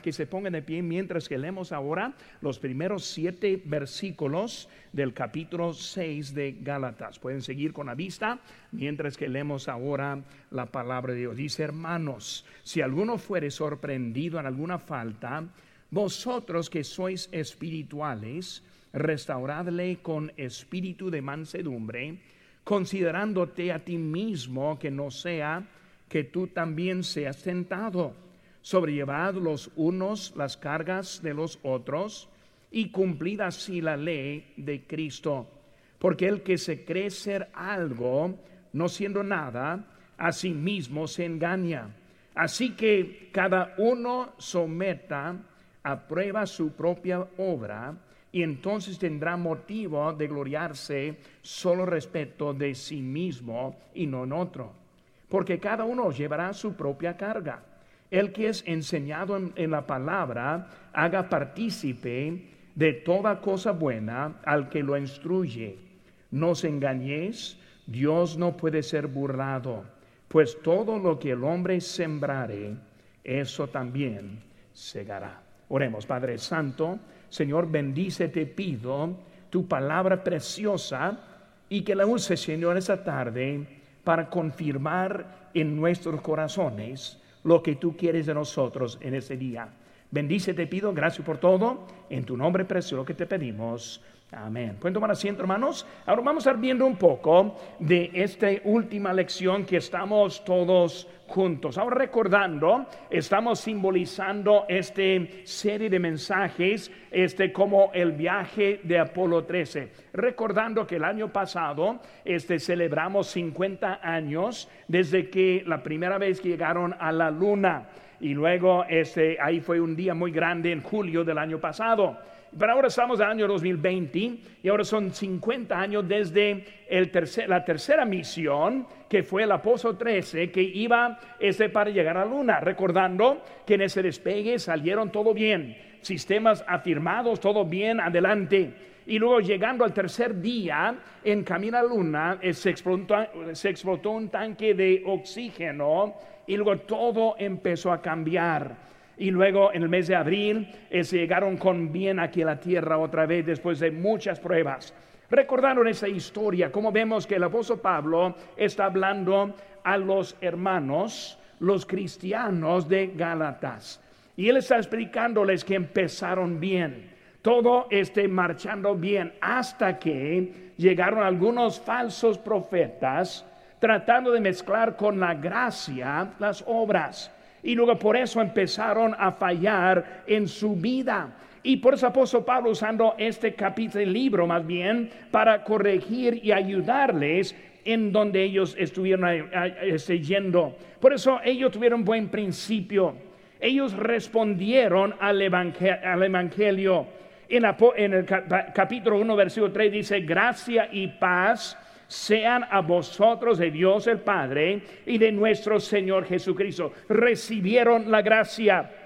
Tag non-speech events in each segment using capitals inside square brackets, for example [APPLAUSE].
que se pongan de pie mientras que leemos ahora los primeros siete versículos del capítulo 6 de Gálatas. Pueden seguir con la vista mientras que leemos ahora la palabra de Dios. Dice, hermanos, si alguno fuere sorprendido en alguna falta, vosotros que sois espirituales, restauradle con espíritu de mansedumbre, considerándote a ti mismo que no sea que tú también seas tentado sobrellevad los unos las cargas de los otros y cumplid así la ley de Cristo. Porque el que se cree ser algo, no siendo nada, a sí mismo se engaña. Así que cada uno someta a prueba su propia obra y entonces tendrá motivo de gloriarse solo respecto de sí mismo y no en otro. Porque cada uno llevará su propia carga el que es enseñado en, la palabra, haga partícipe de toda cosa buena al que lo instruye. No os engañéis, Dios no puede ser burlado, pues todo lo que el hombre sembrare, eso también segará. Oremos, Padre Santo, Señor, bendice, te pido tu palabra preciosa y que la use, Señor, esta tarde para confirmar en nuestros corazones lo que tú quieres de nosotros en este día. Bendice, te pido, gracias por todo. En tu nombre precioso que te pedimos. Amén. ¿Pueden tomar asiento, hermanos? Ahora vamos a estar viendo un poco de esta última lección que estamos todos juntos. Ahora recordando, estamos simbolizando esta serie de mensajes, este como el viaje de Apolo 13. Recordando que el año pasado este, celebramos 50 años desde que la primera vez que llegaron a la luna. Y luego este, ahí fue un día muy grande en julio del año pasado. Pero ahora estamos el año 2020 y ahora son 50 años desde el la tercera misión que fue el apóstol 13 que iba ese para llegar a la luna, recordando que en ese despegue salieron todo bien, sistemas afirmados, todo bien, adelante. Y luego llegando al tercer día, en camino a la luna, eh, se explotó, se explotó un tanque de oxígeno y luego todo empezó a cambiar. Y luego en el mes de abril eh, se llegaron con bien aquí a la tierra otra vez después de muchas pruebas. Recordaron esa historia, como vemos que el apóstol Pablo está hablando a los hermanos, los cristianos de Gálatas. Y él está explicándoles que empezaron bien. Todo esté marchando bien hasta que llegaron algunos falsos profetas tratando de mezclar con la gracia las obras. Y luego por eso empezaron a fallar en su vida. Y por eso apóstol Pablo usando este capítulo, libro más bien, para corregir y ayudarles en donde ellos estuvieron este, yendo. Por eso ellos tuvieron buen principio. Ellos respondieron al, evangelio. En, el capítulo 1, versículo 3 dice, gracia y paz sean a vosotros de Dios el Padre y de nuestro Señor Jesucristo. Recibieron la gracia,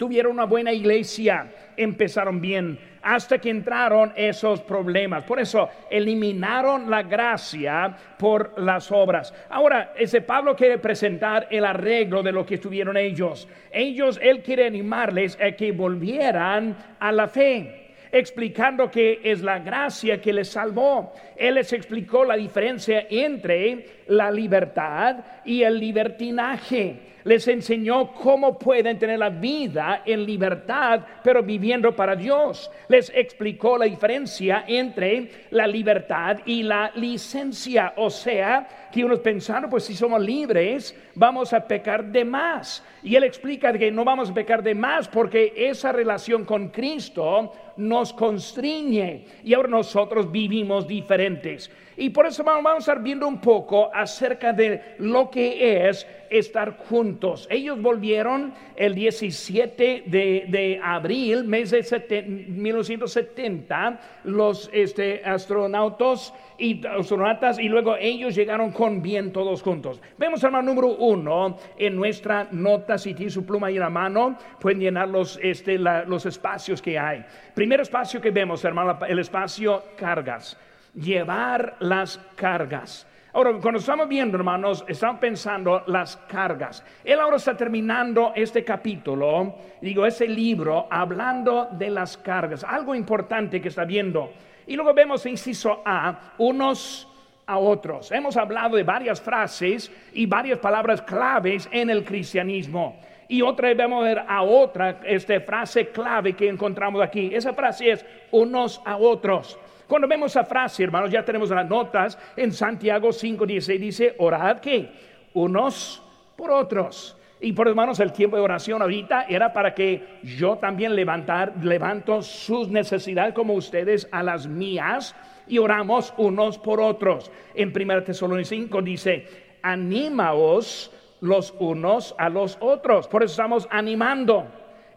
tuvieron una buena iglesia, empezaron bien, hasta que entraron esos problemas. Por eso eliminaron la gracia por las obras. Ahora, ese Pablo quiere presentar el arreglo de lo que estuvieron ellos. Ellos, él quiere animarles a que volvieran a la fe explicando que es la gracia que les salvó. Él les explicó la diferencia entre la libertad y el libertinaje les enseñó cómo pueden tener la vida en libertad, pero viviendo para Dios. Les explicó la diferencia entre la libertad y la licencia. O sea, que unos pensaron, pues si somos libres, vamos a pecar de más. Y él explica que no vamos a pecar de más porque esa relación con Cristo nos constriñe y ahora nosotros vivimos diferentes. Y por eso vamos a estar viendo un poco acerca de lo que es estar juntos. Ellos volvieron el 17 de, abril, mes de 1970, los este, astronautas y astronautas, y luego ellos llegaron con bien todos juntos. Vemos, hermano, número uno en nuestra nota, si tiene su pluma en la mano, pueden llenar los, este, los espacios que hay. Primer espacio que vemos, hermano, el espacio cargas llevar las cargas. Ahora, cuando estamos viendo, hermanos, estamos pensando las cargas. Él ahora está terminando este capítulo, digo, ese libro, hablando de las cargas. Algo importante que está viendo. Y luego vemos, inciso A, unos a otros. Hemos hablado de varias frases y varias palabras claves en el cristianismo. Y otra vez vamos a ver a otra esta frase clave que encontramos aquí. Esa frase es unos a otros. Cuando vemos esa frase, hermanos, ya tenemos las notas en Santiago 5:16 dice, orad que unos por otros. Y por hermanos, el tiempo de oración ahorita era para que yo también levantar, levanto sus necesidades como ustedes a las mías y oramos unos por otros. En 1 Tesalonicenses 5 dice, animaos los unos a los otros. Por eso estamos animando.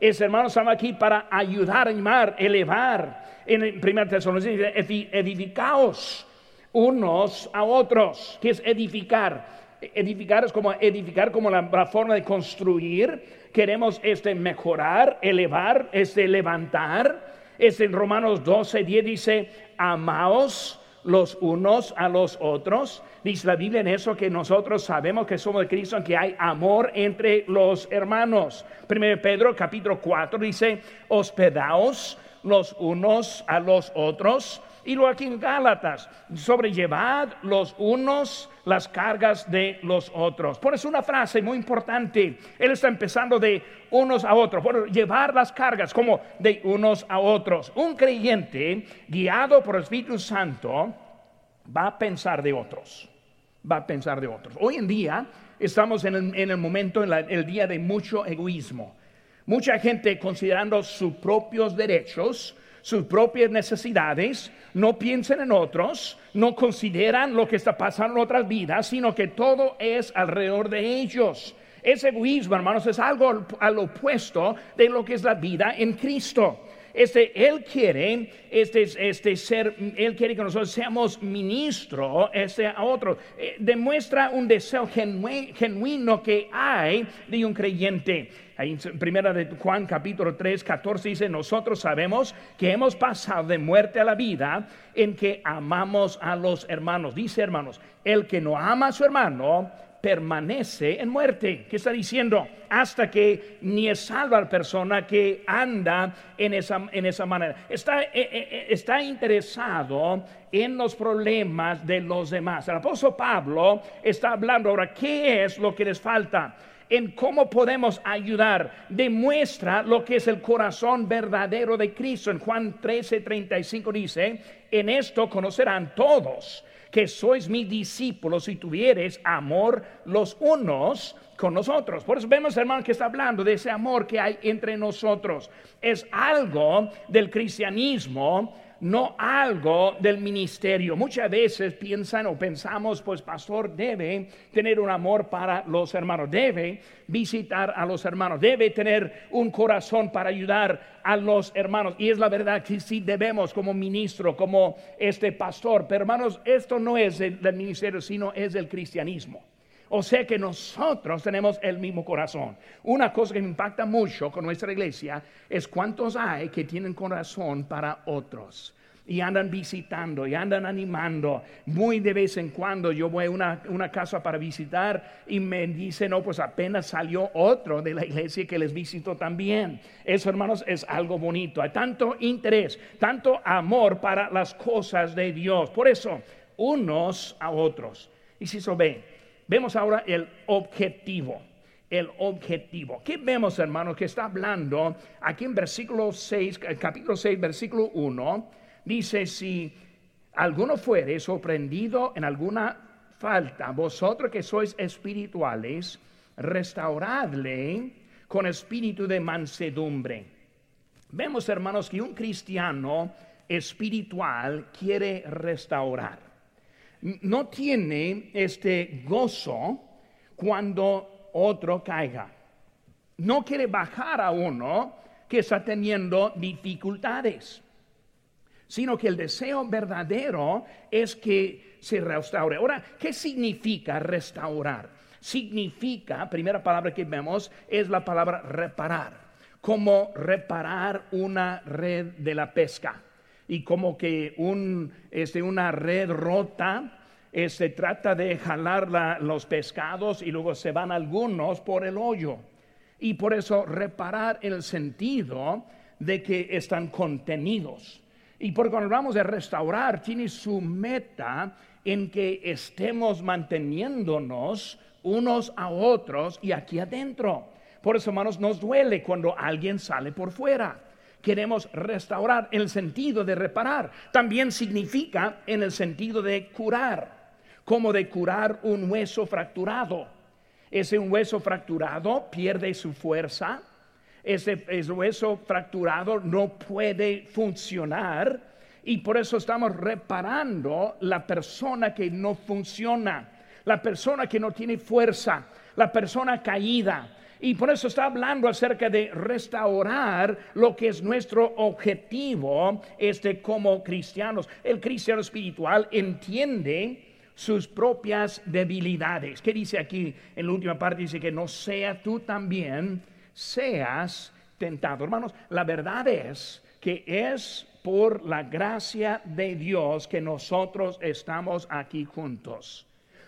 Es hermanos, estamos aquí para ayudar, animar, elevar en 1 Tesalonicenses dice, edificaos unos a otros. ¿Qué es edificar? Edificar es como edificar como la, forma de construir. Queremos este mejorar, elevar, este levantar. Es en Romanos 12, 10 dice, amaos los unos a los otros. Dice la Biblia en eso que nosotros sabemos que somos de Cristo, que hay amor entre los hermanos. Primero Pedro capítulo 4 dice, hospedaos los unos a los otros. Y luego aquí en Gálatas, sobrellevad los unos las cargas de los otros. Por eso una frase muy importante. Él está empezando de unos a otros, por llevar las cargas como de unos a otros. Un creyente guiado por el Espíritu Santo va a pensar de otros. Va a pensar de otros. Hoy en día estamos en el, momento, en el día de mucho egoísmo. Mucha gente considerando sus propios derechos, sus propias necesidades, no piensan en otros, no consideran lo que está pasando en otras vidas, sino que todo es alrededor de ellos. Ese egoísmo, hermanos, es algo al, opuesto de lo que es la vida en Cristo. Este, él quiere este, este ser, él quiere que nosotros seamos ministro este a otro. Eh, demuestra un deseo genuino que hay de un creyente. Primera de Juan capítulo 3, 14 dice, nosotros sabemos que hemos pasado de muerte a la vida en que amamos a los hermanos. Dice hermanos, el que no ama a su hermano permanece en muerte. ¿Qué está diciendo? Hasta que ni es salva la persona que anda en esa, en esa manera. Está, eh, eh, eh, está interesado en los problemas de los demás. El apóstol Pablo está hablando ahora, ¿qué es lo que les falta? en cómo podemos ayudar. Demuestra lo que es el corazón verdadero de Cristo. En Juan 13, 35 dice, en esto conocerán todos que sois mis discípulos si tuvieres amor los unos con nosotros. Por eso vemos, hermano, que está hablando de ese amor que hay entre nosotros. Es algo del cristianismo no algo del ministerio. Muchas veces piensan o pensamos, pues pastor debe tener un amor para los hermanos, debe visitar a los hermanos, debe tener un corazón para ayudar a los hermanos. Y es la verdad que sí debemos como ministro, como este pastor. Pero hermanos, esto no es del ministerio, sino es del cristianismo. O sea que nosotros tenemos el mismo corazón. Una cosa que impacta mucho con nuestra iglesia es cuántos hay que tienen corazón para otros y andan visitando y andan animando. Muy de vez en cuando yo voy a una, una, casa para visitar y me dicen, no, pues apenas salió otro de la iglesia que les visitó también. Eso, hermanos, es algo bonito. Hay tanto interés, tanto amor para las cosas de Dios. Por eso, unos a otros. Y si eso ve, Vemos ahora el objetivo. El objetivo. ¿Qué vemos, hermanos? Que está hablando aquí en versículo 6, capítulo 6, versículo 1. Dice: Si alguno fuere sorprendido en alguna falta, vosotros que sois espirituales, restauradle con espíritu de mansedumbre. Vemos, hermanos, que un cristiano espiritual quiere restaurar no tiene este gozo cuando otro caiga. No quiere bajar a uno que está teniendo dificultades, sino que el deseo verdadero es que se restaure. Ahora, ¿qué significa restaurar? Significa, primera palabra que vemos es la palabra reparar, como reparar una red de la pesca y como que un, este, una red rota se trata de jalar los pescados y luego se van algunos por el hoyo. Y por eso reparar el sentido de que están contenidos. Y por cuando hablamos de restaurar, tiene su meta en que estemos manteniéndonos unos a otros y aquí adentro. Por eso, hermanos, nos duele cuando alguien sale por fuera. Queremos restaurar en el sentido de reparar. También significa en el sentido de curar, como de curar un hueso fracturado. Ese hueso fracturado pierde su fuerza, ese, ese hueso fracturado no puede funcionar y por eso estamos reparando la persona que no funciona, la persona que no tiene fuerza, la persona caída. Y por eso está hablando acerca de restaurar lo que es nuestro objetivo este, como cristianos. El cristiano espiritual entiende sus propias debilidades. ¿Qué dice aquí en la última parte? Dice que no sea tú también, seas tentado. Hermanos, la verdad es que es por la gracia de Dios que nosotros estamos aquí juntos.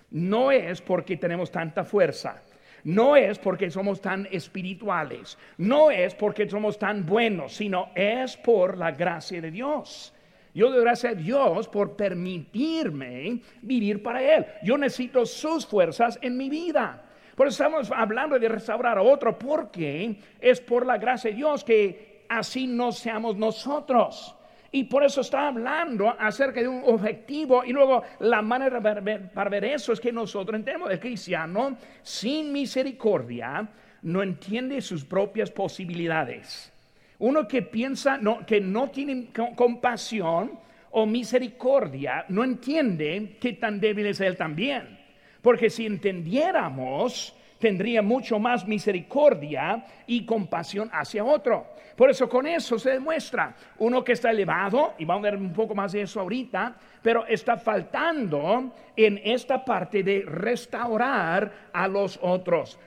No es porque tenemos tanta fuerza. No es porque somos tan espirituales, no es porque somos tan buenos, sino es por la gracia de Dios. Yo doy gracias a Dios por permitirme vivir para Él. Yo necesito sus fuerzas en mi vida. Por eso estamos hablando de restaurar a otro, porque es por la gracia de Dios que así no seamos nosotros. Y por eso está hablando acerca de un objetivo. Y luego la manera para ver eso es que nosotros entendemos el cristiano sin misericordia no entiende sus propias posibilidades. Uno que piensa que no tiene compasión o misericordia, no entiende que tan débil es él también. Porque si entendiéramos, tendría mucho más misericordia y compasión hacia otro. Por eso con eso se demuestra uno que está elevado, y vamos a ver un poco más de eso ahorita, pero está faltando en esta parte de restaurar a los otros.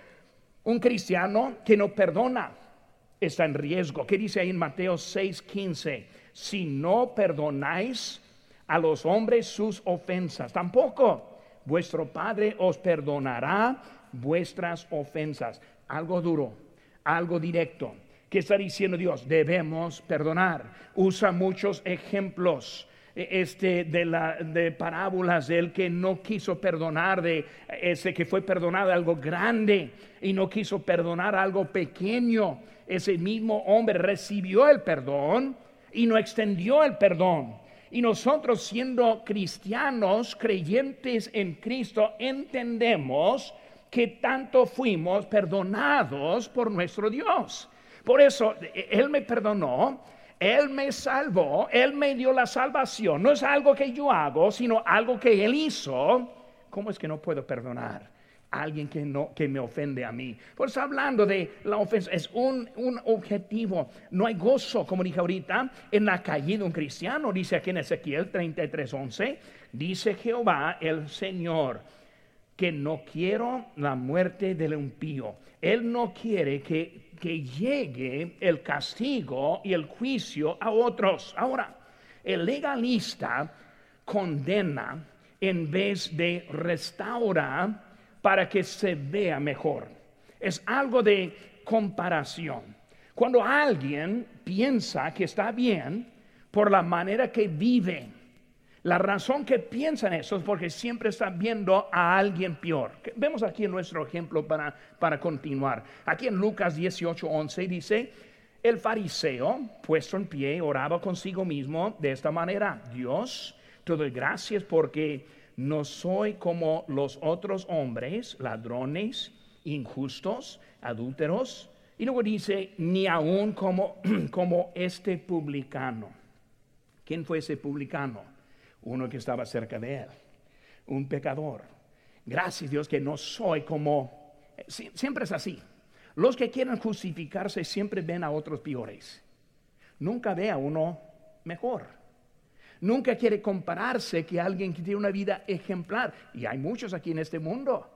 Un cristiano que no perdona está en riesgo. ¿Qué dice ahí en Mateo 6:15? Si no perdonáis a los hombres sus ofensas, tampoco vuestro Padre os perdonará vuestras ofensas. Algo duro, algo directo. ¿Qué está diciendo Dios? Debemos perdonar. Usa muchos ejemplos e, este, de, la, de parábolas del que no quiso perdonar, de ese que fue perdonado algo grande y no quiso perdonar algo pequeño ese mismo hombre recibió el perdón y no extendió el perdón. Y nosotros siendo cristianos, creyentes en Cristo, entendemos que tanto fuimos perdonados por nuestro Dios. Por eso, Él me perdonó, Él me salvó, Él me dio la salvación. No es algo que yo hago, sino algo que Él hizo. ¿Cómo es que no puedo perdonar? Alguien que, no, que me ofende a mí. Por eso hablando de la ofensa, es un, un, objetivo. No hay gozo, como dije ahorita, en la caída de un cristiano. Dice aquí en Ezequiel 33:11, dice Jehová el Señor, que no quiero la muerte del impío. Él no quiere que, que llegue el castigo y el juicio a otros. Ahora, el legalista condena en vez de restaurar para que se vea mejor. Es algo de comparación. Cuando alguien piensa que está bien por la manera que vive, la razón que piensa en eso es porque siempre está viendo a alguien peor. Vemos aquí nuestro ejemplo para, para continuar. Aquí en Lucas 18, 11 dice, el fariseo, puesto en pie, oraba consigo mismo de esta manera, Dios, te doy gracias porque no soy como los otros hombres, ladrones, injustos, adúlteros. Y luego dice, ni aún como, [CLEARS THROAT] como este publicano. ¿Quién fue ese publicano? Uno que estaba cerca de él, un pecador. Gracias Dios que no soy como... Siempre es así. Los que quieren justificarse siempre ven a otros peores. Nunca ve a uno mejor. Nunca quiere compararse que alguien que tiene una vida ejemplar. Y hay muchos aquí en este mundo.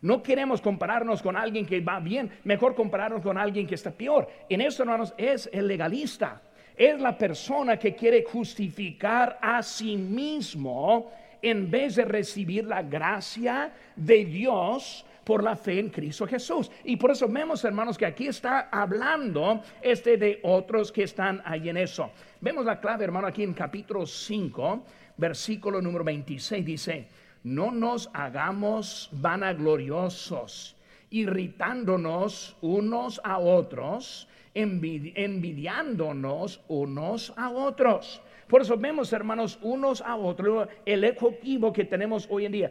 No queremos compararnos con alguien que va bien, mejor compararnos con alguien que está peor. En eso, hermanos, es el legalista. Es la persona que quiere justificar a sí mismo en vez de recibir la gracia de Dios por la fe en Cristo Jesús. Y por eso vemos, hermanos, que aquí está hablando este de otros que están ahí en eso. Vemos la clave, hermano, aquí en capítulo 5, versículo número 26, dice, no nos hagamos vanagloriosos, irritándonos unos a otros, envidiándonos unos a otros. Por eso vemos, hermanos, unos a otros, el equipo que tenemos hoy en día.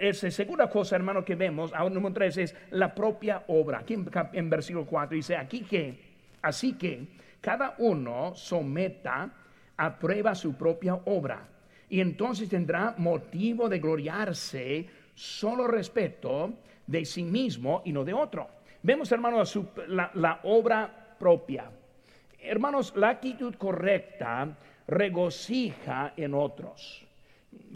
Esa segunda cosa, hermano, que vemos, número tres, es la propia obra. Aquí en, versículo 4 dice, aquí que, así que cada uno someta a prueba su propia obra. Y entonces tendrá motivo de gloriarse solo respecto de sí mismo y no de otro. Vemos, hermanos, la, la obra propia. Hermanos, la actitud correcta regocija en otros.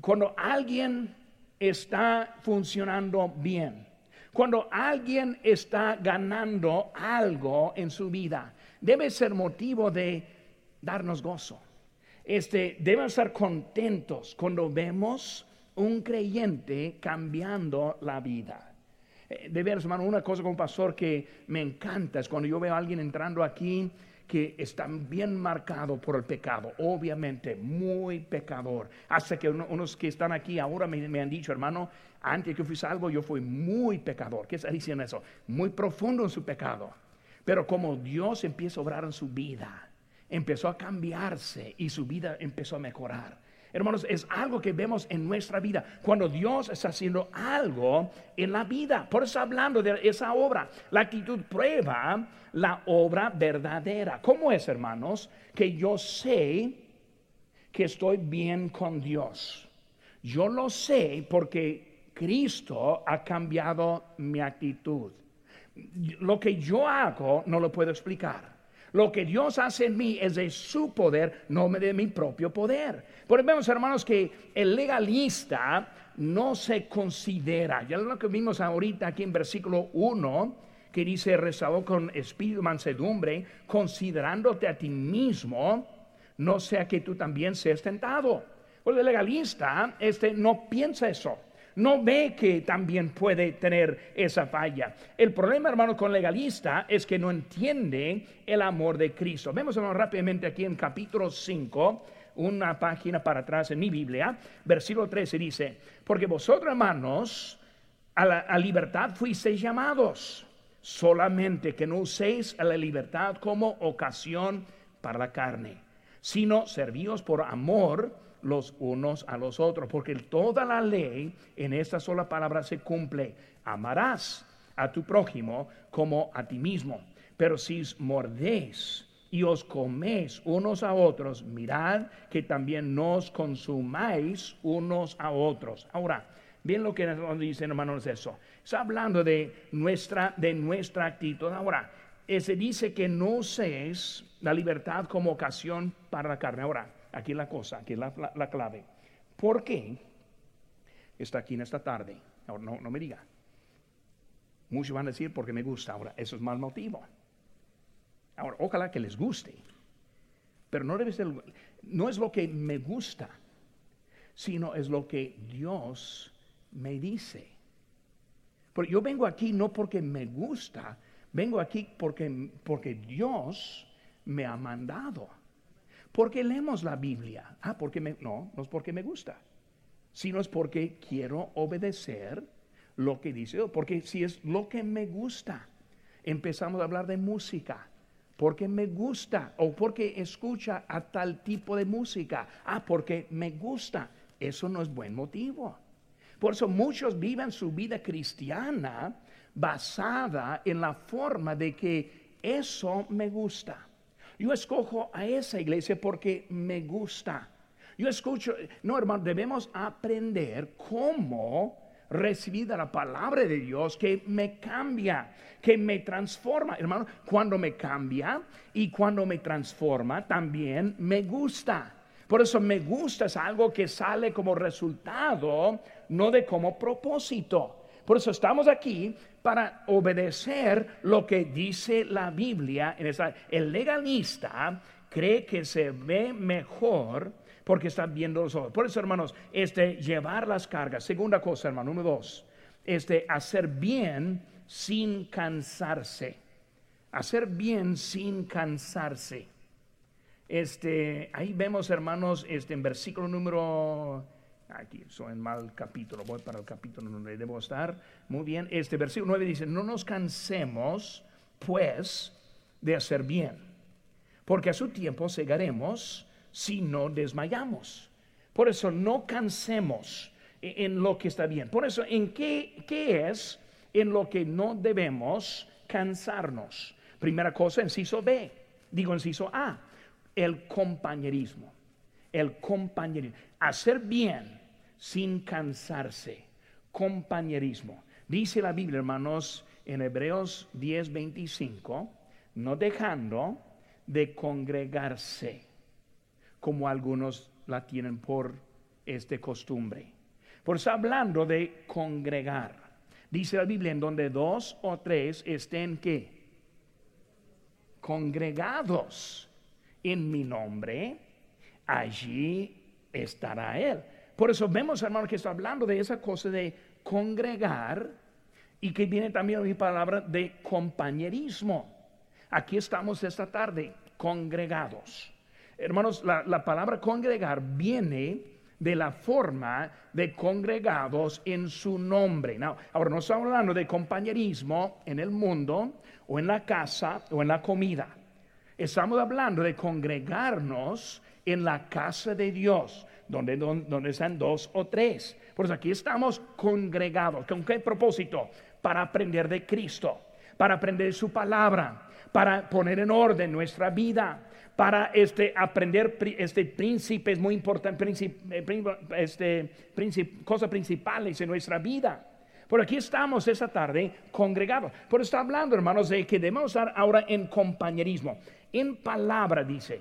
Cuando alguien está funcionando bien, cuando alguien está ganando algo en su vida, debe ser motivo de darnos gozo. Este, debemos estar contentos cuando vemos un creyente cambiando la vida. Eh, de veras, hermano, una cosa como pastor que me encanta es cuando yo veo a alguien entrando aquí que están bien marcados por el pecado, obviamente muy pecador. Hasta que unos que están aquí ahora me, han dicho, hermano, antes que fui salvo yo fui muy pecador. ¿Qué está diciendo eso? Muy profundo en su pecado. Pero como Dios empieza a obrar en su vida, empezó a cambiarse y su vida empezó a mejorar. Hermanos, es algo que vemos en nuestra vida. Cuando Dios está haciendo algo en la vida. Por eso hablando de esa obra. La actitud prueba la obra verdadera. ¿Cómo es, hermanos? Que yo sé que estoy bien con Dios. Yo lo sé porque Cristo ha cambiado mi actitud. Lo que yo hago no lo puedo explicar. Lo que Dios hace en mí es de su poder, no de mi propio poder. Por vemos, hermanos, que el legalista no se considera. Ya lo que vimos ahorita aquí en versículo 1, que dice, rezado con espíritu mansedumbre, considerándote a ti mismo, no sea que tú también seas tentado. Pues el legalista este, no piensa eso no ve que también puede tener esa falla. El problema, hermano, con legalista es que no entiende el amor de Cristo. Vemos rápidamente aquí en capítulo 5, una página para atrás en mi Biblia, versículo 13 dice, porque vosotros, hermanos, a la a libertad fuisteis llamados, solamente que no uséis a la libertad como ocasión para la carne, sino servíos por amor los unos a los otros, porque toda la ley en esta sola palabra se cumple. Amarás a tu prójimo como a ti mismo. Pero si mordéis y os coméis unos a otros, mirad que también nos consumáis unos a otros. Ahora, bien lo que nos dicen hermanos eso. Está hablando de nuestra, de nuestra actitud. Ahora, se dice que no uséis la libertad como ocasión para la carne. Ahora, aquí la cosa, aquí la, la, clave. ¿Por qué está aquí en esta tarde? Ahora, no, no me diga. Muchos van a decir porque me gusta. Ahora, eso es mal motivo. Ahora, ojalá que les guste. Pero no debe ser, no es lo que me gusta, sino es lo que Dios me dice. Porque yo vengo aquí no porque me gusta, vengo aquí porque, porque Dios me ha mandado. Porque leemos la Biblia. Ah, porque me, no, no es porque me gusta, sino es porque quiero obedecer lo que dice. Porque si es lo que me gusta, empezamos a hablar de música. Porque me gusta o porque escucha a tal tipo de música. Ah, porque me gusta. Eso no es buen motivo. Por eso muchos viven su vida cristiana basada en la forma de que eso me gusta. Yo escojo a esa iglesia porque me gusta. Yo escucho, no hermano, debemos aprender cómo recibir la palabra de Dios que me cambia, que me transforma. Hermano, cuando me cambia y cuando me transforma, también me gusta. Por eso me gusta es algo que sale como resultado, no de como propósito. Por eso estamos aquí para obedecer lo que dice la Biblia. El legalista cree que se ve mejor porque está viendo los ojos. Por eso, hermanos, este, llevar las cargas. Segunda cosa, hermano, número dos, este, hacer bien sin cansarse. Hacer bien sin cansarse. Este, ahí vemos, hermanos, este, en versículo número aquí soy en mal capítulo, voy para el capítulo donde debo estar. Muy bien, este versículo 9 dice, no nos cansemos pues de hacer bien, porque a su tiempo segaremos si no desmayamos. Por eso no cansemos en lo que está bien. Por eso, ¿en qué, qué es en lo que no debemos cansarnos? Primera cosa, inciso B, digo inciso A, el compañerismo. El compañerismo. Hacer bien sin cansarse. Compañerismo. Dice la Biblia, hermanos, en Hebreos 10:25, no dejando de congregarse, como algunos la tienen por este costumbre. Por eso hablando de congregar. Dice la Biblia en donde dos o tres estén que congregados en mi nombre, allí estará Él. Por eso vemos, hermano, que está hablando de esa cosa de congregar y que viene también mi palabra de compañerismo. Aquí estamos esta tarde, congregados. Hermanos, la, palabra congregar viene de la forma de congregados en su nombre. ahora no estamos hablando de compañerismo en el mundo o en la casa o en la comida. Estamos hablando de congregarnos en la casa de Dios, donde, donde, están dos o tres. Por eso aquí estamos congregados. ¿Con qué propósito? Para aprender de Cristo, para aprender su palabra, para poner en orden nuestra vida, para este, aprender este príncipes muy importantes, eh, este, cosas principales en nuestra vida. Por aquí estamos esta tarde congregados. Por eso está hablando, hermanos, de que debemos estar ahora en compañerismo. En palabra dice,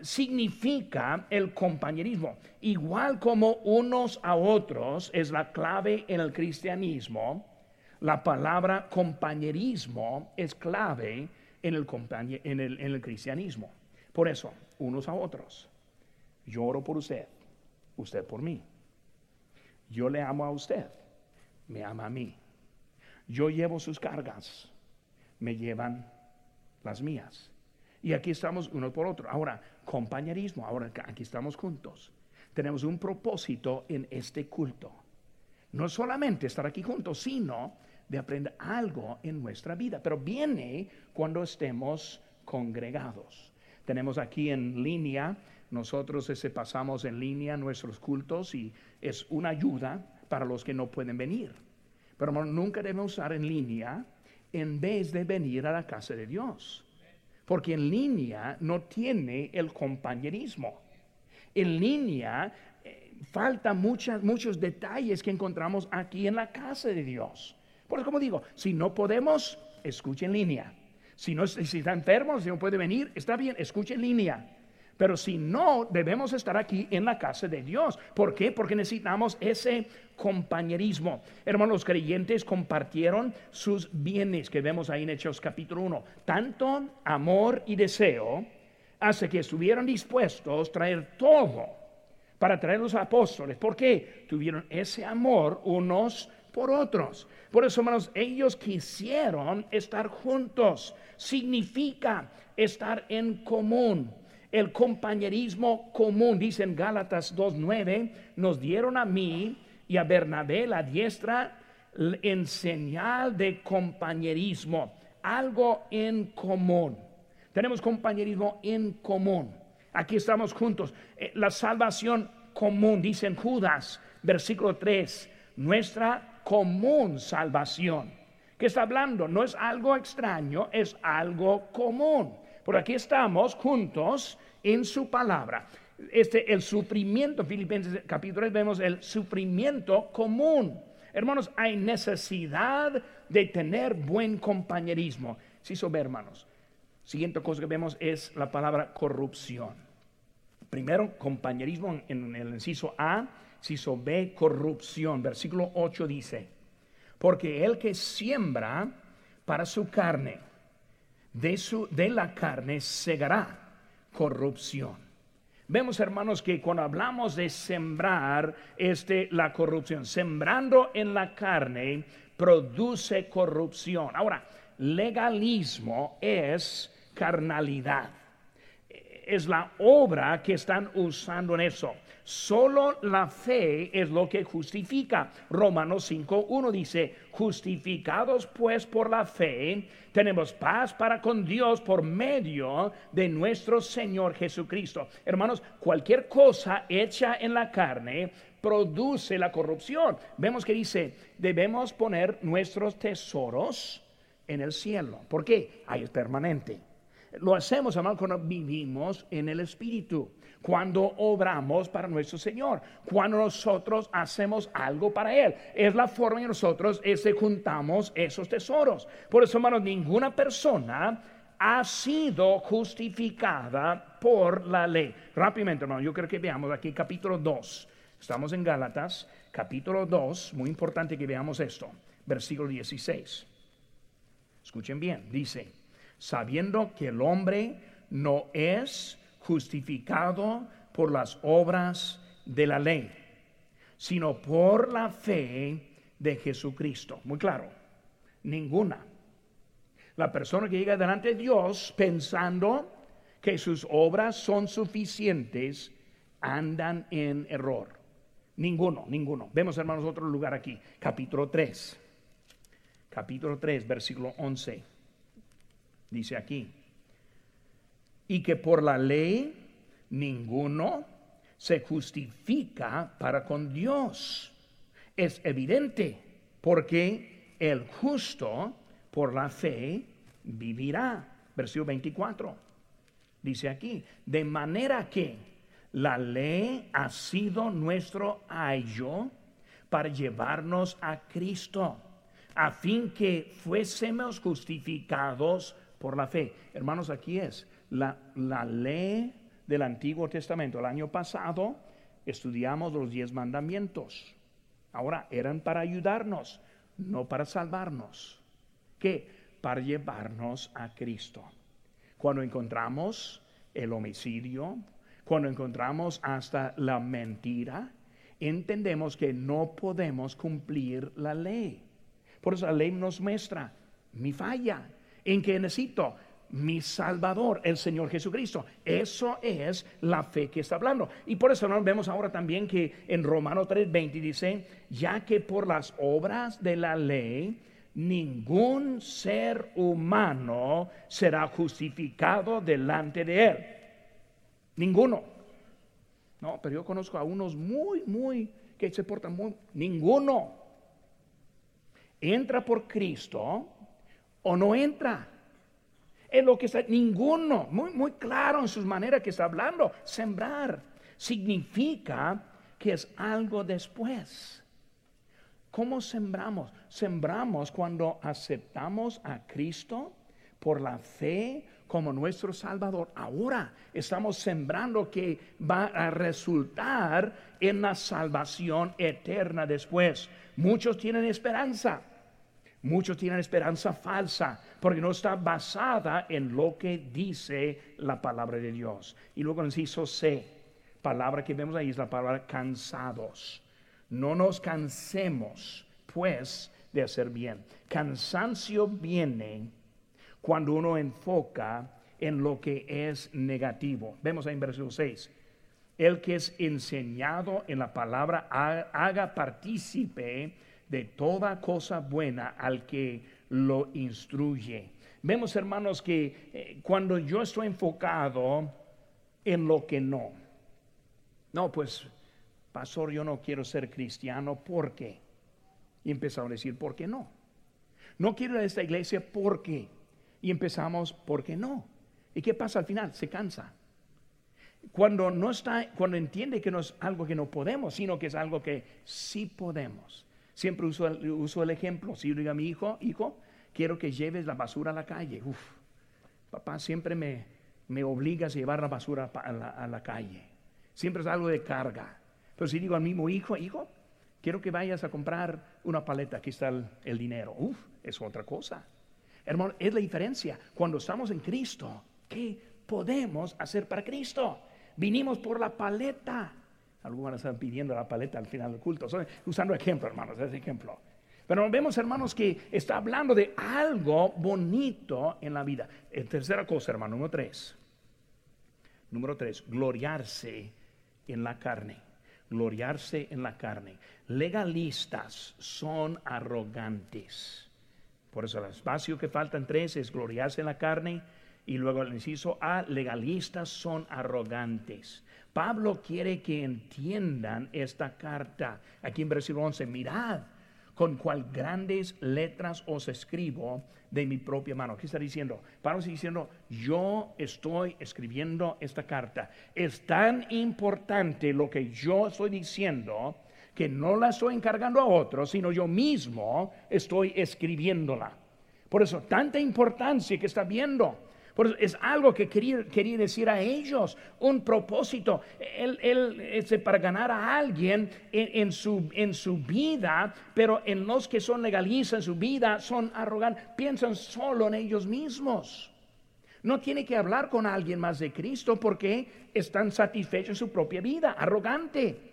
significa el compañerismo. Igual como unos a otros es la clave en el cristianismo, la palabra compañerismo es clave en el, en el, en el cristianismo. Por eso, unos a otros. Yo oro por usted, usted por mí. Yo le amo a usted, me ama a mí. Yo llevo sus cargas, me llevan las mías. Y aquí estamos uno por otro. Ahora, compañerismo, ahora aquí estamos juntos. Tenemos un propósito en este culto. No solamente estar aquí juntos, sino de aprender algo en nuestra vida. Pero viene cuando estemos congregados. Tenemos aquí en línea, nosotros ese pasamos en línea nuestros cultos y es una ayuda para los que no pueden venir. Pero nunca debemos usar en línea en vez de venir a la casa de Dios porque en línea no tiene el compañerismo. En línea eh, faltan muchos detalles que encontramos aquí en la casa de Dios. Por eso, como digo, si no podemos, escuche en línea. Si, no, si está enfermo, si no puede venir, está bien, escuche en línea. Pero si no, debemos estar aquí en la casa de Dios. ¿Por qué? Porque necesitamos ese compañerismo. Hermanos, creyentes compartieron sus bienes que vemos ahí en Hechos capítulo 1. Tanto amor y deseo hace que estuvieron dispuestos a traer todo para traer los apóstoles. ¿Por qué? Tuvieron ese amor unos por otros. Por eso, hermanos, ellos quisieron estar juntos. Significa estar en común el compañerismo común. Dice en Gálatas 2.9, nos dieron a mí y a Bernabé la diestra en señal de compañerismo, algo en común. Tenemos compañerismo en común. Aquí estamos juntos. Eh, la salvación común, dice en Judas, versículo 3, nuestra común salvación. ¿Qué está hablando? No es algo extraño, es algo común. Por aquí estamos juntos en su palabra. Este, el sufrimiento, Filipenses capítulo 3, vemos el sufrimiento común. Hermanos, hay necesidad de tener buen compañerismo. Sí, hermanos. Siguiente cosa que vemos es la palabra corrupción. Primero, compañerismo en el inciso A, inciso B, corrupción. Versículo 8 dice, Porque el que siembra para su carne, de, su, de la carne segará corrupción. Vemos, hermanos, que cuando hablamos de sembrar, este, la corrupción, sembrando en la carne, produce corrupción. Ahora, legalismo es carnalidad. Es la obra que están usando en eso. Solo la fe es lo que justifica. Romanos 5.1 dice, justificados pues por la fe, tenemos paz para con Dios por medio de nuestro Señor Jesucristo. Hermanos, cualquier cosa hecha en la carne produce la corrupción. Vemos que dice, debemos poner nuestros tesoros en el cielo. ¿Por qué? Ahí es permanente. Lo hacemos, hermano, cuando vivimos en el Espíritu, cuando obramos para nuestro Señor, cuando nosotros hacemos algo para Él. Es la forma en que nosotros ese, juntamos esos tesoros. Por eso, hermano, ninguna persona ha sido justificada por la ley. Rápidamente, hermano, yo creo que veamos aquí capítulo 2. Estamos en Gálatas, capítulo 2, muy importante que veamos esto, versículo 16. Escuchen bien, dice, sabiendo que el hombre no es justificado por las obras de la ley, sino por la fe de Jesucristo. Muy claro, ninguna. La persona que llega delante de Dios pensando que sus obras son suficientes, andan en error. Ninguno, ninguno. Vemos, hermanos, otro lugar aquí, capítulo 3. Capítulo 3, versículo 11. Dice aquí, y que por la ley ninguno se justifica para con Dios. Es evidente porque el justo por la fe vivirá. Versículo 24. Dice aquí, de manera que la ley ha sido nuestro ayo para llevarnos a Cristo, a fin que fuésemos justificados por la fe. Hermanos, aquí es la, la ley del Antiguo Testamento. El año pasado estudiamos los diez mandamientos. Ahora eran para ayudarnos, no para salvarnos. ¿Qué? Para llevarnos a Cristo. Cuando encontramos el homicidio, cuando encontramos hasta la mentira, entendemos que no podemos cumplir la ley. Por eso la ley nos muestra mi falla, en que necesito mi Salvador, el Señor Jesucristo. Eso es la fe que está hablando. Y por eso nos vemos ahora también que en Romano 3:20 dice, ya que por las obras de la ley ningún ser humano será justificado delante de él. Ninguno. No, pero yo conozco a unos muy, muy, que se portan muy, ninguno. Entra por Cristo o no entra. Es lo que está, ninguno, muy, muy claro en sus maneras que está hablando. Sembrar significa que es algo después. ¿Cómo sembramos? Sembramos cuando aceptamos a Cristo por la fe como nuestro Salvador. Ahora estamos sembrando que va a resultar en la salvación eterna después. Muchos tienen esperanza, Muchos tienen esperanza falsa porque no está basada en lo que dice la palabra de Dios. Y luego nos hizo C, palabra que vemos ahí es la palabra cansados. No nos cansemos, pues, de hacer bien. Cansancio viene cuando uno enfoca en lo que es negativo. Vemos ahí en versículo 6. El que es enseñado en la palabra haga partícipe de toda cosa buena al que lo instruye. Vemos, hermanos, que eh, cuando yo estoy enfocado en lo que no, no, pues, pastor, yo no quiero ser cristiano, ¿por qué? Y empezamos a decir, ¿por qué no? No quiero ir a esta iglesia, ¿por qué? Y empezamos, ¿por qué no? ¿Y qué pasa al final? Se cansa. Cuando no está, cuando entiende que no es algo que no podemos, sino que es algo que sí podemos. Siempre uso, el ejemplo. Si yo digo a mi hijo, hijo, quiero que lleves la basura a la calle. Uf, papá siempre me, me obligas a llevar la basura a la, calle. Siempre es algo de carga. Pero si digo al mismo hijo, hijo, quiero que vayas a comprar una paleta, aquí está el, dinero. Uf, es otra cosa. Hermano, es la diferencia. Cuando estamos en Cristo, ¿qué podemos hacer para Cristo? Vinimos por la paleta. Algunos están pidiendo la paleta al final del culto. usando ejemplo, hermanos, ese ejemplo. Pero vemos, hermanos, que está hablando de algo bonito en la vida. Eh, tercera cosa, hermano, número tres. Número tres, gloriarse en la carne. Gloriarse en la carne. Legalistas son arrogantes. Por eso el espacio que faltan tres es gloriarse en la carne. Y luego el inciso A, legalistas son arrogantes. Pablo quiere que entiendan esta carta. Aquí en versículo 11, mirad con cuál grandes letras os escribo de mi propia mano. ¿Qué está diciendo? Pablo está diciendo, yo estoy escribiendo esta carta. Es tan importante lo que yo estoy diciendo que no la estoy encargando a otros, sino yo mismo estoy escribiéndola. Por eso, tanta importancia que está viendo es algo que quería, quería, decir a ellos, un propósito. Él, él este, para ganar a alguien en, su, en su vida, pero en los que son legalistas en su vida, son arrogantes, piensan solo en ellos mismos. No tiene que hablar con alguien más de Cristo porque están satisfechos en su propia vida, arrogante.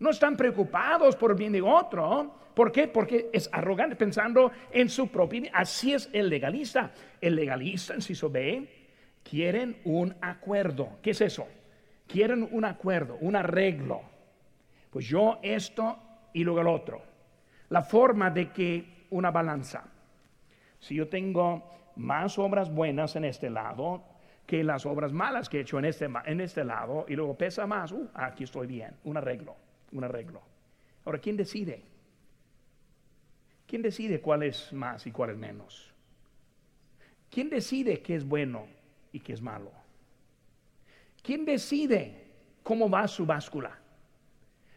No están preocupados por el bien de otro. ¿Por qué? Porque es arrogante pensando en su propia. Así es el legalista. El legalista, en se B, quieren un acuerdo. ¿Qué es eso? Quieren un acuerdo, un arreglo. Pues yo esto y luego el otro. La forma de que una balanza. Si yo tengo más obras buenas en este lado que las obras malas que he hecho en este, en este lado y luego pesa más, uh, aquí estoy bien, un arreglo un arreglo. Ahora, ¿quién decide? ¿Quién decide cuál es más y cuál es menos? ¿Quién decide qué es bueno y qué es malo? ¿Quién decide cómo va su báscula?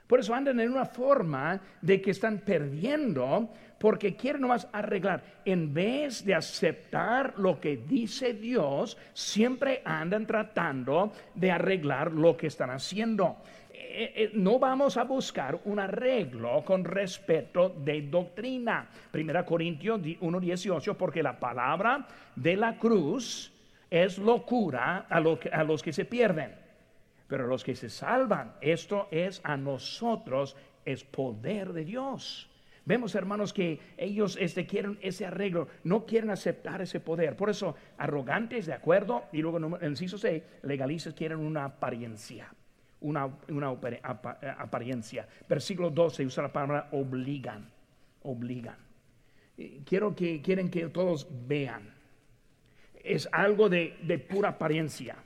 Por eso andan en una forma de que están perdiendo porque quieren nomás arreglar. En vez de aceptar lo que dice Dios, siempre andan tratando de arreglar lo que están haciendo. Eh, eh, no vamos a buscar un arreglo con respecto de doctrina. Primera Corintios 1.18, porque la palabra de la cruz es locura a, a los que se pierden. Pero a los que se salvan, esto es a nosotros, es poder de Dios. Vemos, hermanos, que ellos este, quieren ese arreglo, no quieren aceptar ese poder. Por eso, arrogantes, de acuerdo, y luego en el inciso 6, legalistas quieren una apariencia una, apariencia. Versículo 12 usa la palabra obligan, obligan. Quiero que, quieren que todos vean. Es algo de, de pura apariencia.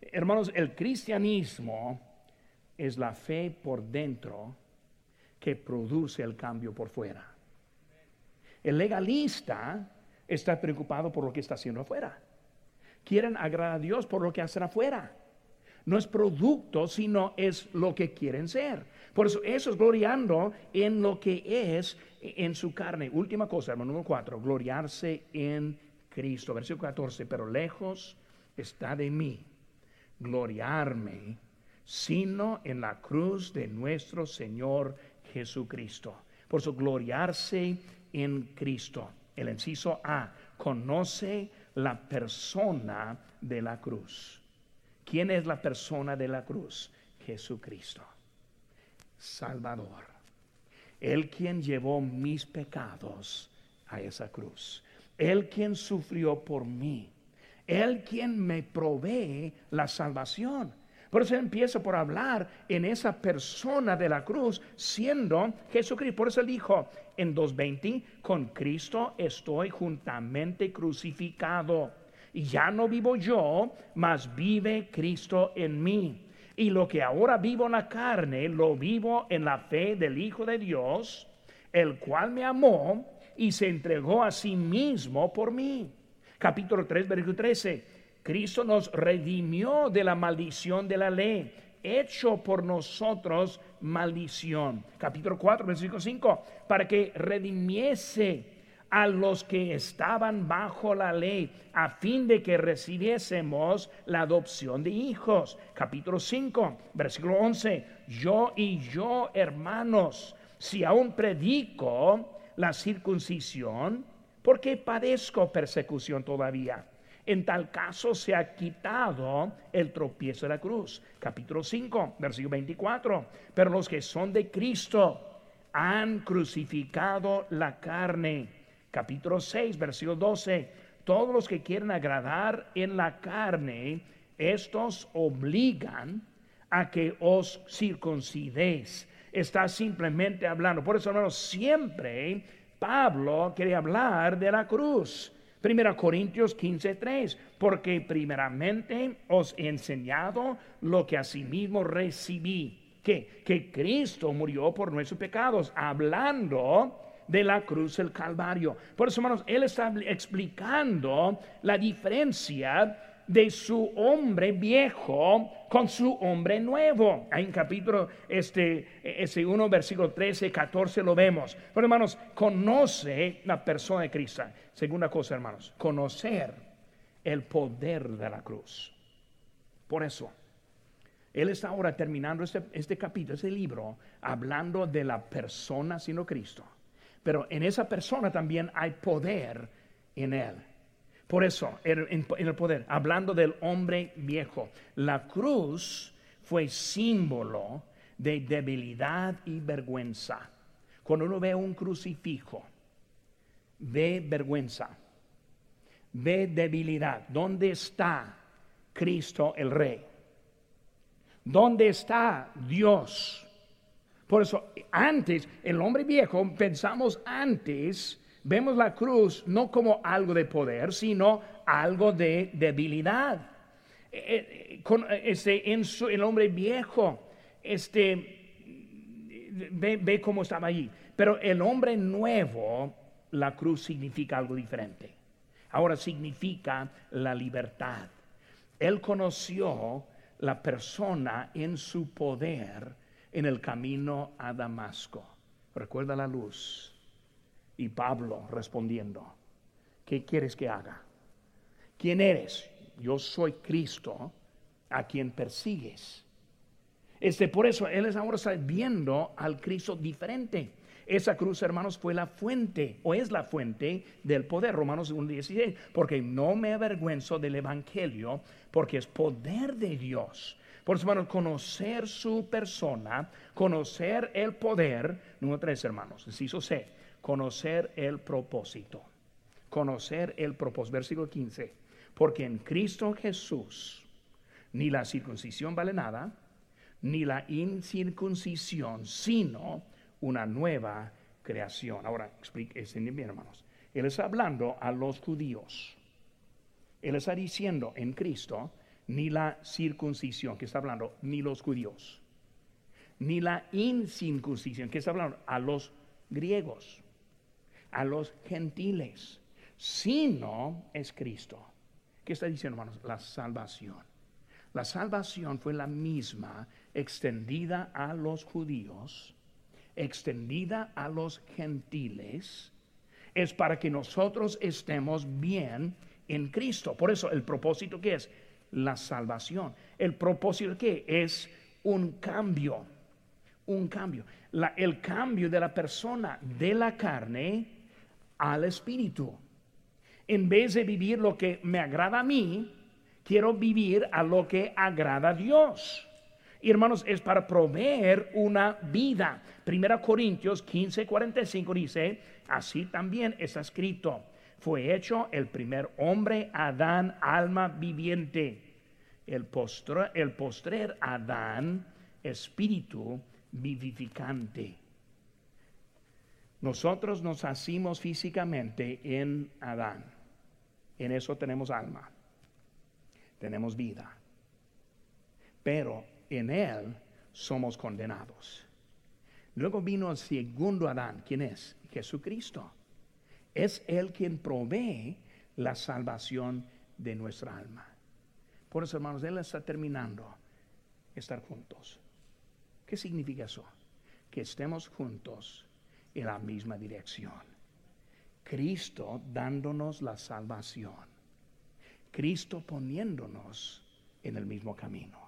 Hermanos, el cristianismo es la fe por dentro que produce el cambio por fuera. El legalista está preocupado por lo que está haciendo afuera. Quieren agradar a Dios por lo que hacen afuera no es producto, sino es lo que quieren ser. Por eso, eso es gloriando en lo que es en su carne. Última cosa, hermano número 4, gloriarse en Cristo. Versículo 14, pero lejos está de mí gloriarme, sino en la cruz de nuestro Señor Jesucristo. Por eso, gloriarse en Cristo. El inciso A, conoce la persona de la cruz. ¿Quién es la persona de la cruz? Jesucristo, Salvador. Él quien llevó mis pecados a esa cruz. Él quien sufrió por mí. Él quien me provee la salvación. Por eso empieza por hablar en esa persona de la cruz, siendo Jesucristo. Por eso él dijo en 2.20, con Cristo estoy juntamente crucificado ya no vivo yo, mas vive Cristo en mí. Y lo que ahora vivo en la carne, lo vivo en la fe del Hijo de Dios, el cual me amó y se entregó a sí mismo por mí. Capítulo 3, versículo 13. Cristo nos redimió de la maldición de la ley, hecho por nosotros maldición. Capítulo 4, versículo 5. Para que redimiese a los que estaban bajo la ley, a fin de que recibiésemos la adopción de hijos. Capítulo 5, versículo 11. Yo y yo, hermanos, si aún predico la circuncisión, ¿por qué padezco persecución todavía? En tal caso se ha quitado el tropiezo de la cruz. Capítulo 5, versículo 24. Pero los que son de Cristo han crucificado la carne. Capítulo 6, versículo 12. Todos los que quieren agradar en la carne, estos obligan a que os circuncidéis. Está simplemente hablando. Por eso, hermanos, siempre Pablo quiere hablar de la cruz. Primera Corintios 15:3, porque primeramente os he enseñado lo que asimismo recibí, que, que Cristo murió por nuestros pecados, hablando de la cruz del Calvario. Por eso, hermanos, él está explicando la diferencia de su hombre viejo con su hombre nuevo. Ahí en capítulo este, ese 1, versículo 13, 14 lo vemos. Pero hermanos, conoce la persona de Cristo. Segunda cosa, hermanos, conocer el poder de la cruz. Por eso, él está ahora terminando este, este capítulo, este libro, hablando de la persona sino Cristo. Pero en esa persona también hay poder en él. Por eso, en, el poder, hablando del hombre viejo, la cruz fue símbolo de debilidad y vergüenza. Cuando uno ve un crucifijo, ve vergüenza, ve debilidad. ¿Dónde está Cristo el Rey? ¿Dónde está Dios? Por eso, antes, el hombre viejo, pensamos antes vemos la cruz no como algo de poder, sino algo de debilidad. Eh, eh, este, el hombre viejo, este, ve, ve cómo estaba allí. Pero el hombre nuevo, la cruz significa algo diferente. Ahora significa la libertad. Él conoció la persona en su poder en el camino a Damasco. Recuerda la luz y Pablo respondiendo, ¿qué quieres que haga? ¿Quién eres? Yo soy Cristo a quien persigues. Este, por eso Él es ahora viendo al Cristo diferente. Esa cruz, hermanos, fue la fuente o es la fuente del poder. Romanos 1.16. Porque no me avergüenzo del Evangelio, porque es poder de Dios. Por eso, hermanos, conocer su persona, conocer el poder. Número tres, hermanos, inciso C conocer el propósito. Conocer el propósito. Versículo 15. Porque en Cristo Jesús ni la circuncisión vale nada, ni la incircuncisión, sino una nueva creación. Ahora, explique, bien, hermanos. Él está hablando a los judíos. Él está diciendo en Cristo, ni la circuncisión, que está hablando, ni los judíos, ni la incircuncisión, que está hablando a los griegos a los gentiles, sino es Cristo. ¿Qué está diciendo, hermanos? La salvación. La salvación fue la misma extendida a los judíos, extendida a los gentiles, es para que nosotros estemos bien en Cristo. Por eso el propósito que es la salvación. El propósito que es un cambio, un cambio. el cambio de la persona de la carne al Espíritu. En vez de vivir lo que me agrada a mí, quiero vivir a lo que agrada a Dios. Y hermanos, es para proveer una vida. Primera Corintios 15, 45 dice, así también está escrito, fue hecho el primer hombre, Adán, alma viviente. El, el postrer Adán, espíritu vivificante. Nosotros nos hacimos físicamente en Adán. En eso tenemos alma. Tenemos vida. Pero en él somos condenados. Luego vino el segundo Adán. ¿Quién es? Jesucristo. Es él quien provee la salvación de nuestra alma. Por eso, hermanos, él está terminando estar juntos. ¿Qué significa eso? Que estemos juntos en la misma dirección. Cristo dándonos la salvación. Cristo poniéndonos en el mismo camino.